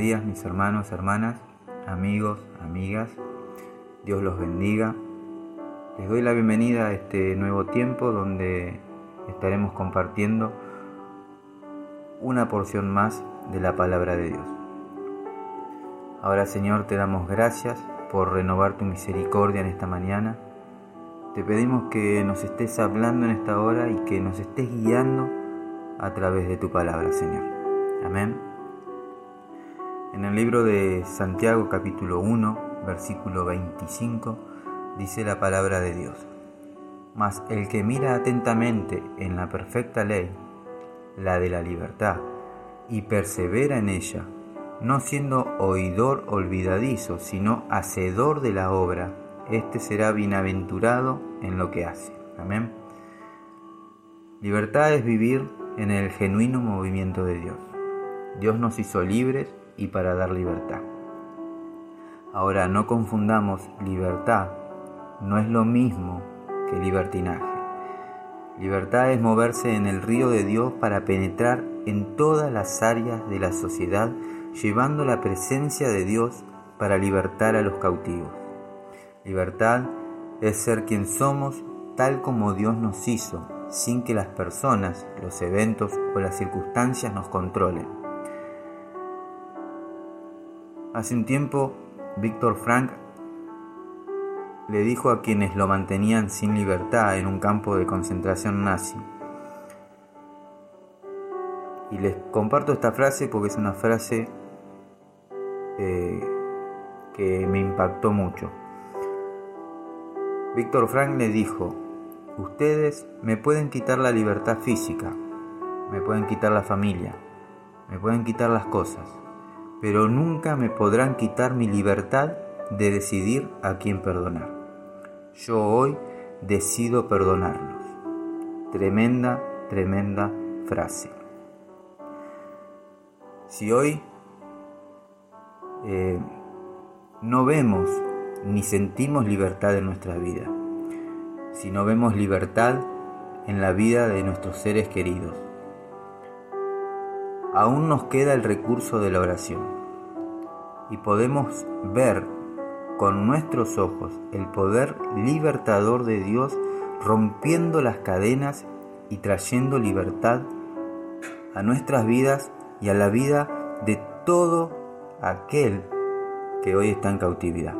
días mis hermanos, hermanas, amigos, amigas. Dios los bendiga. Les doy la bienvenida a este nuevo tiempo donde estaremos compartiendo una porción más de la palabra de Dios. Ahora Señor te damos gracias por renovar tu misericordia en esta mañana. Te pedimos que nos estés hablando en esta hora y que nos estés guiando a través de tu palabra, Señor. Amén. En el libro de Santiago capítulo 1, versículo 25, dice la palabra de Dios. Mas el que mira atentamente en la perfecta ley, la de la libertad, y persevera en ella, no siendo oidor olvidadizo, sino hacedor de la obra, éste será bienaventurado en lo que hace. Amén. Libertad es vivir en el genuino movimiento de Dios. Dios nos hizo libres y para dar libertad. Ahora, no confundamos libertad, no es lo mismo que libertinaje. Libertad es moverse en el río de Dios para penetrar en todas las áreas de la sociedad, llevando la presencia de Dios para libertar a los cautivos. Libertad es ser quien somos tal como Dios nos hizo, sin que las personas, los eventos o las circunstancias nos controlen. Hace un tiempo, Víctor Frank le dijo a quienes lo mantenían sin libertad en un campo de concentración nazi. Y les comparto esta frase porque es una frase eh, que me impactó mucho. Víctor Frank le dijo, ustedes me pueden quitar la libertad física, me pueden quitar la familia, me pueden quitar las cosas, pero nunca me podrán quitar mi libertad de decidir a quién perdonar. Yo hoy decido perdonarlos. Tremenda, tremenda frase. Si hoy eh, no vemos ni sentimos libertad en nuestra vida, si no vemos libertad en la vida de nuestros seres queridos, aún nos queda el recurso de la oración y podemos ver con nuestros ojos el poder libertador de Dios rompiendo las cadenas y trayendo libertad a nuestras vidas y a la vida de todo aquel que hoy está en cautividad.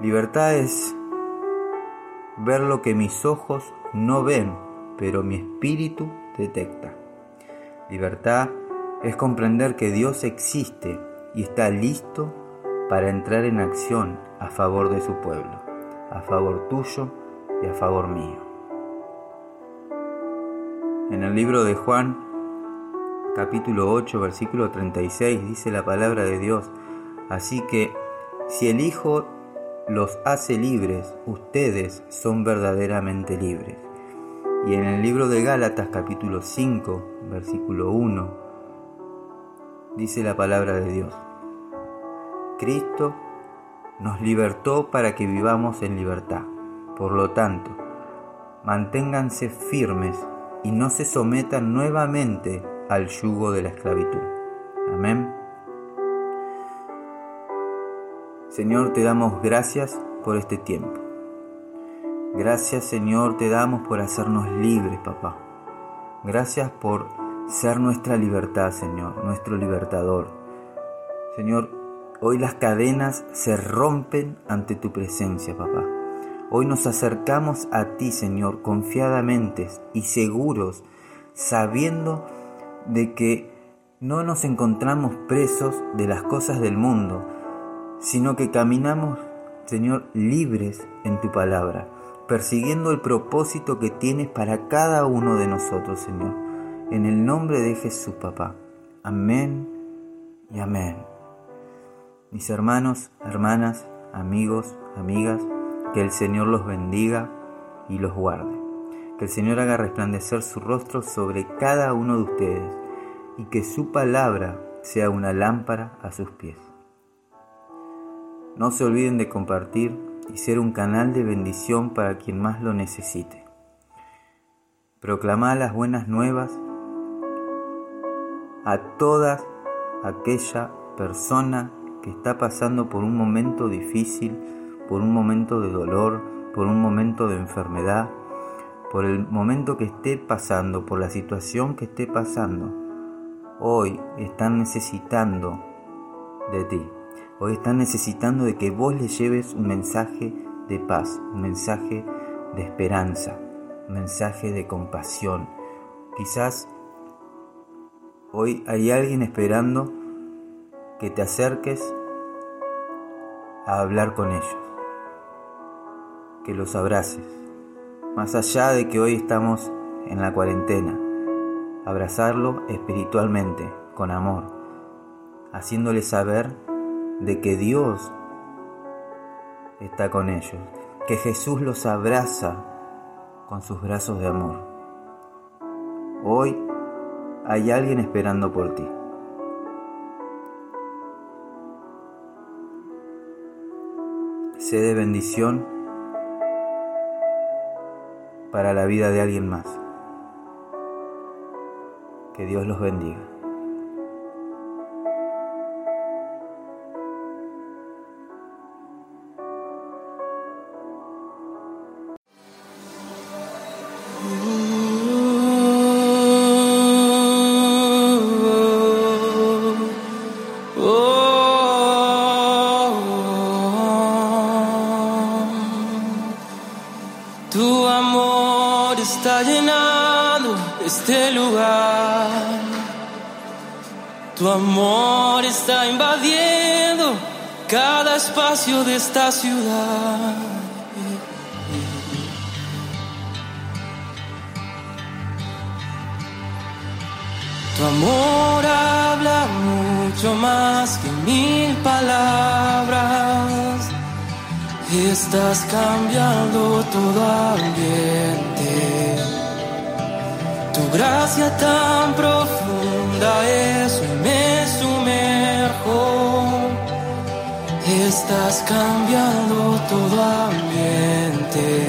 Libertad es ver lo que mis ojos no ven pero mi espíritu detecta. Libertad es comprender que Dios existe y está listo para entrar en acción a favor de su pueblo, a favor tuyo y a favor mío. En el libro de Juan, capítulo 8, versículo 36, dice la palabra de Dios, así que si el Hijo los hace libres, ustedes son verdaderamente libres. Y en el libro de Gálatas capítulo 5, versículo 1, dice la palabra de Dios. Cristo nos libertó para que vivamos en libertad. Por lo tanto, manténganse firmes y no se sometan nuevamente al yugo de la esclavitud. Amén. Señor, te damos gracias por este tiempo. Gracias Señor te damos por hacernos libres, papá. Gracias por ser nuestra libertad, Señor, nuestro libertador. Señor, hoy las cadenas se rompen ante tu presencia, papá. Hoy nos acercamos a ti, Señor, confiadamente y seguros, sabiendo de que no nos encontramos presos de las cosas del mundo, sino que caminamos, Señor, libres en tu palabra persiguiendo el propósito que tienes para cada uno de nosotros, Señor. En el nombre de Jesús, papá. Amén y amén. Mis hermanos, hermanas, amigos, amigas, que el Señor los bendiga y los guarde. Que el Señor haga resplandecer su rostro sobre cada uno de ustedes y que su palabra sea una lámpara a sus pies. No se olviden de compartir y ser un canal de bendición para quien más lo necesite. Proclamar las buenas nuevas a toda aquella persona que está pasando por un momento difícil, por un momento de dolor, por un momento de enfermedad, por el momento que esté pasando, por la situación que esté pasando. Hoy están necesitando de ti. Hoy están necesitando de que vos les lleves un mensaje de paz, un mensaje de esperanza, un mensaje de compasión. Quizás hoy hay alguien esperando que te acerques a hablar con ellos, que los abraces, más allá de que hoy estamos en la cuarentena, abrazarlo espiritualmente, con amor, haciéndole saber de que Dios está con ellos, que Jesús los abraza con sus brazos de amor. Hoy hay alguien esperando por ti. Sé de bendición para la vida de alguien más. Que Dios los bendiga. Este lugar. Tu amor está invadiendo cada espacio de esta ciudad. Tu amor habla mucho más que mil palabras. Estás cambiando todo ambiente. Gracia tan profunda es me sumerjo. Estás cambiando todo ambiente.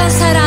착한 사람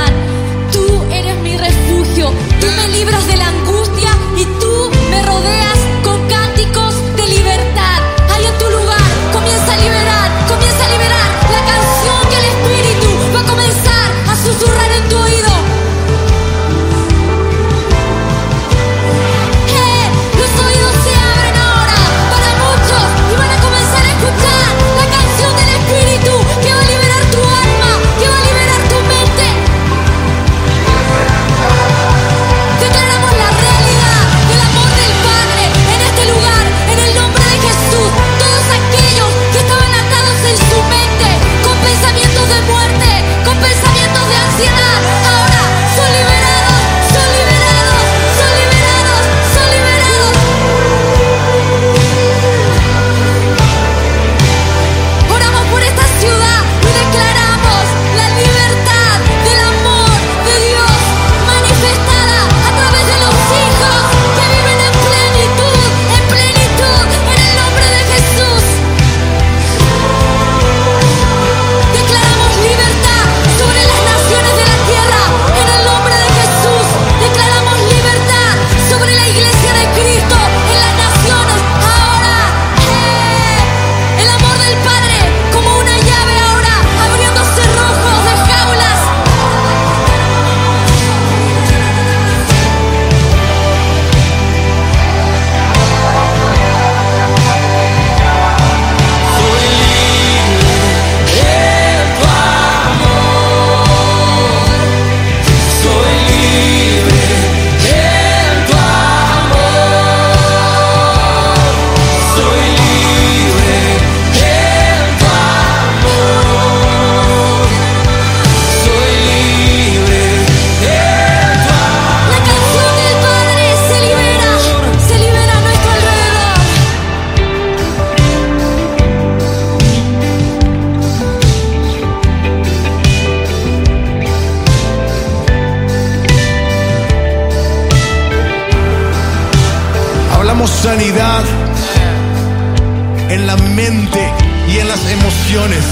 y en las emociones.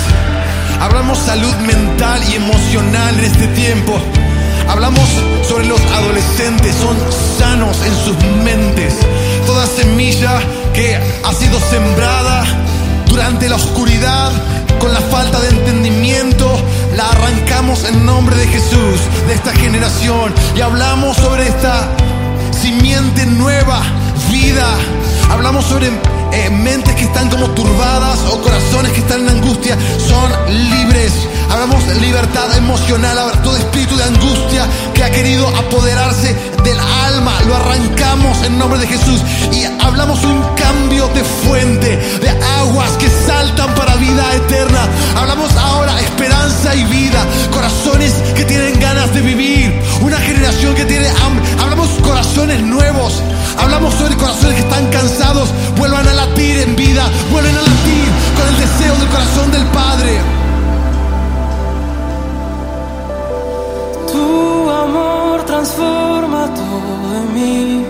Hablamos salud mental y emocional en este tiempo. Hablamos sobre los adolescentes, son sanos en sus mentes. Toda semilla que ha sido sembrada durante la oscuridad, con la falta de entendimiento, la arrancamos en nombre de Jesús, de esta generación. Y hablamos sobre esta simiente nueva, vida. Hablamos sobre mentes que están como turbadas o corazones que están en angustia. Son libres. Hablamos libertad emocional, todo espíritu de angustia que ha querido apoderarse del alma, lo arrancamos en nombre de Jesús corazón del Padre. transforma todo en mí.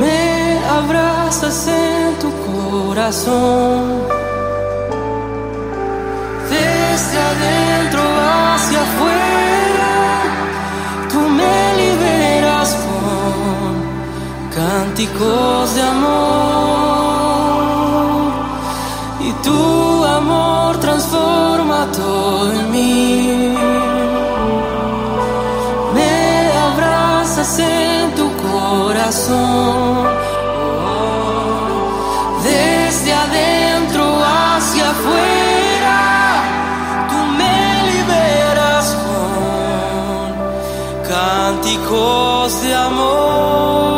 Me abrazas en tu corazón. Desde adentro hacia afuera, tú me liberas con cánticos de amor. Tu amor transforma todo en mí. en tu corazón. Desde adentro hacia afuera, tú me liberas con cánticos de amor.